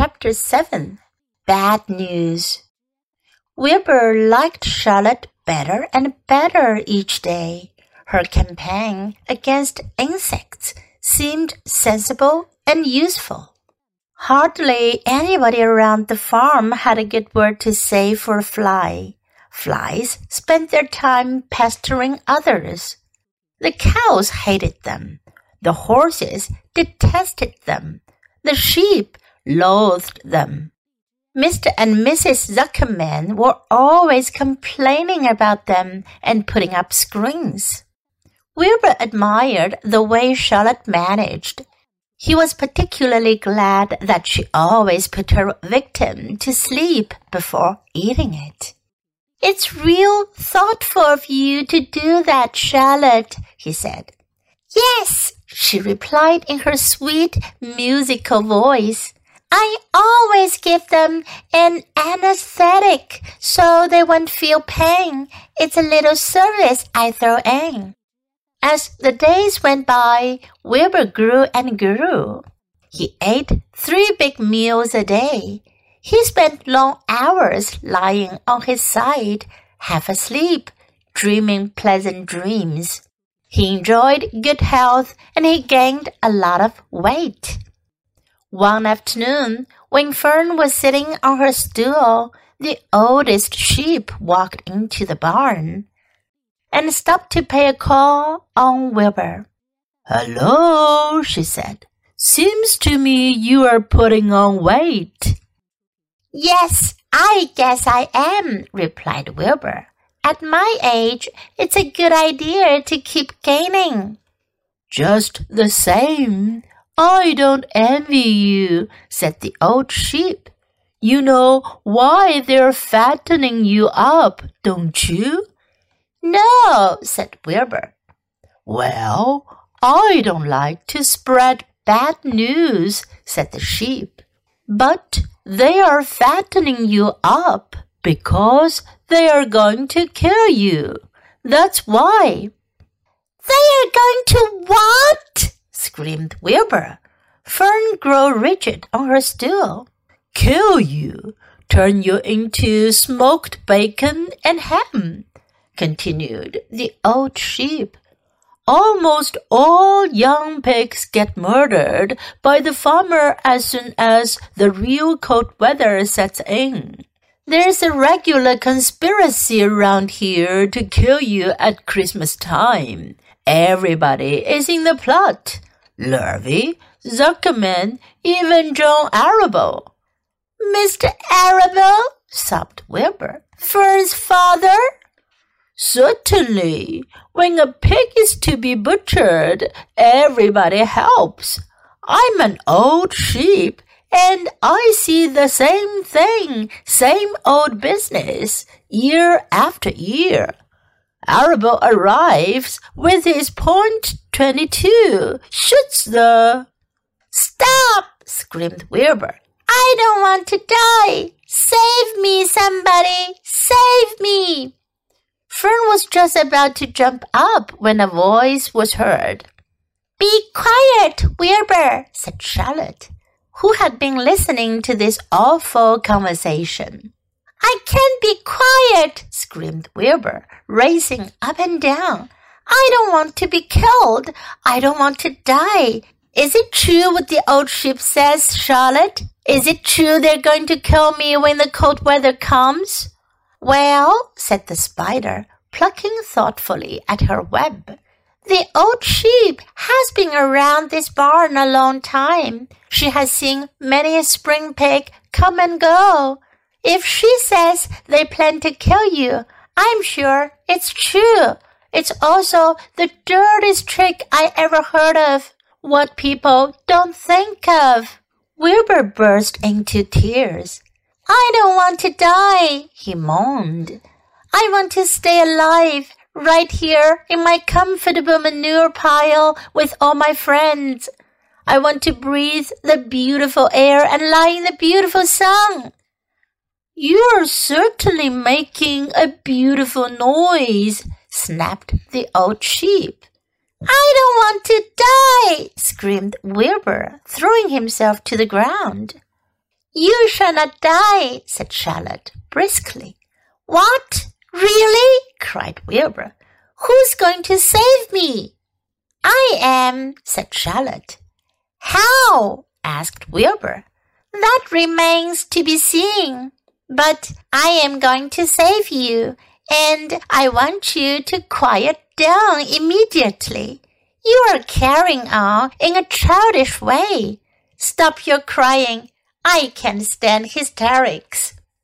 Chapter 7 Bad News Wilbur liked Charlotte better and better each day. Her campaign against insects seemed sensible and useful. Hardly anybody around the farm had a good word to say for a fly. Flies spent their time pestering others. The cows hated them. The horses detested them. The sheep loathed them. Mr. and Mrs. Zuckerman were always complaining about them and putting up screens. Wilbur admired the way Charlotte managed. He was particularly glad that she always put her victim to sleep before eating it. It's real thoughtful of you to do that, Charlotte, he said. Yes, she replied in her sweet, musical voice. I always give them an anesthetic so they won't feel pain. It's a little service I throw in. As the days went by, Wilbur grew and grew. He ate three big meals a day. He spent long hours lying on his side, half asleep, dreaming pleasant dreams. He enjoyed good health and he gained a lot of weight. One afternoon, when Fern was sitting on her stool, the oldest sheep walked into the barn and stopped to pay a call on Wilbur. Hello, she said. Seems to me you are putting on weight. Yes, I guess I am, replied Wilbur. At my age, it's a good idea to keep gaining. Just the same, I don't envy you, said the old sheep. You know why they're fattening you up, don't you? No, said Wilbur. Well, I don't like to spread bad news, said the sheep. But they are fattening you up because they are going to kill you. That's why. They are going to? Screamed Wilbur. Fern grew rigid on her stool. Kill you, turn you into smoked bacon and ham, continued the old sheep. Almost all young pigs get murdered by the farmer as soon as the real cold weather sets in. There's a regular conspiracy around here to kill you at Christmas time. Everybody is in the plot. Lurvy, Zuckerman, even John Arable. Mr. Arable, sobbed Wilbur. Fern's father? Certainly. When a pig is to be butchered, everybody helps. I'm an old sheep, and I see the same thing, same old business, year after year. Arable arrives with his point twenty-two, shoots the. Stop! screamed Wilbur. I don't want to die. Save me, somebody! Save me! Fern was just about to jump up when a voice was heard. Be quiet, Wilbur, said Charlotte, who had been listening to this awful conversation. I can't be quiet, screamed Wilbur, racing up and down. I don't want to be killed. I don't want to die. Is it true what the old sheep says, Charlotte? Is it true they're going to kill me when the cold weather comes? Well, said the spider, plucking thoughtfully at her web. The old sheep has been around this barn a long time. She has seen many a spring pig come and go. If she says they plan to kill you, I'm sure it's true. It's also the dirtiest trick I ever heard of. What people don't think of. Wilbur burst into tears. I don't want to die, he moaned. I want to stay alive right here in my comfortable manure pile with all my friends. I want to breathe the beautiful air and lie in the beautiful sun. You are certainly making a beautiful noise, snapped the old sheep. I don't want to die, screamed Wilbur, throwing himself to the ground. You shall not die, said Charlotte briskly. What? Really? cried Wilbur. Who's going to save me? I am, said Charlotte. How? asked Wilbur. That remains to be seen. But I am going to save you, and I want you to quiet down immediately. You are carrying on in a childish way. Stop your crying. I can't stand hysterics.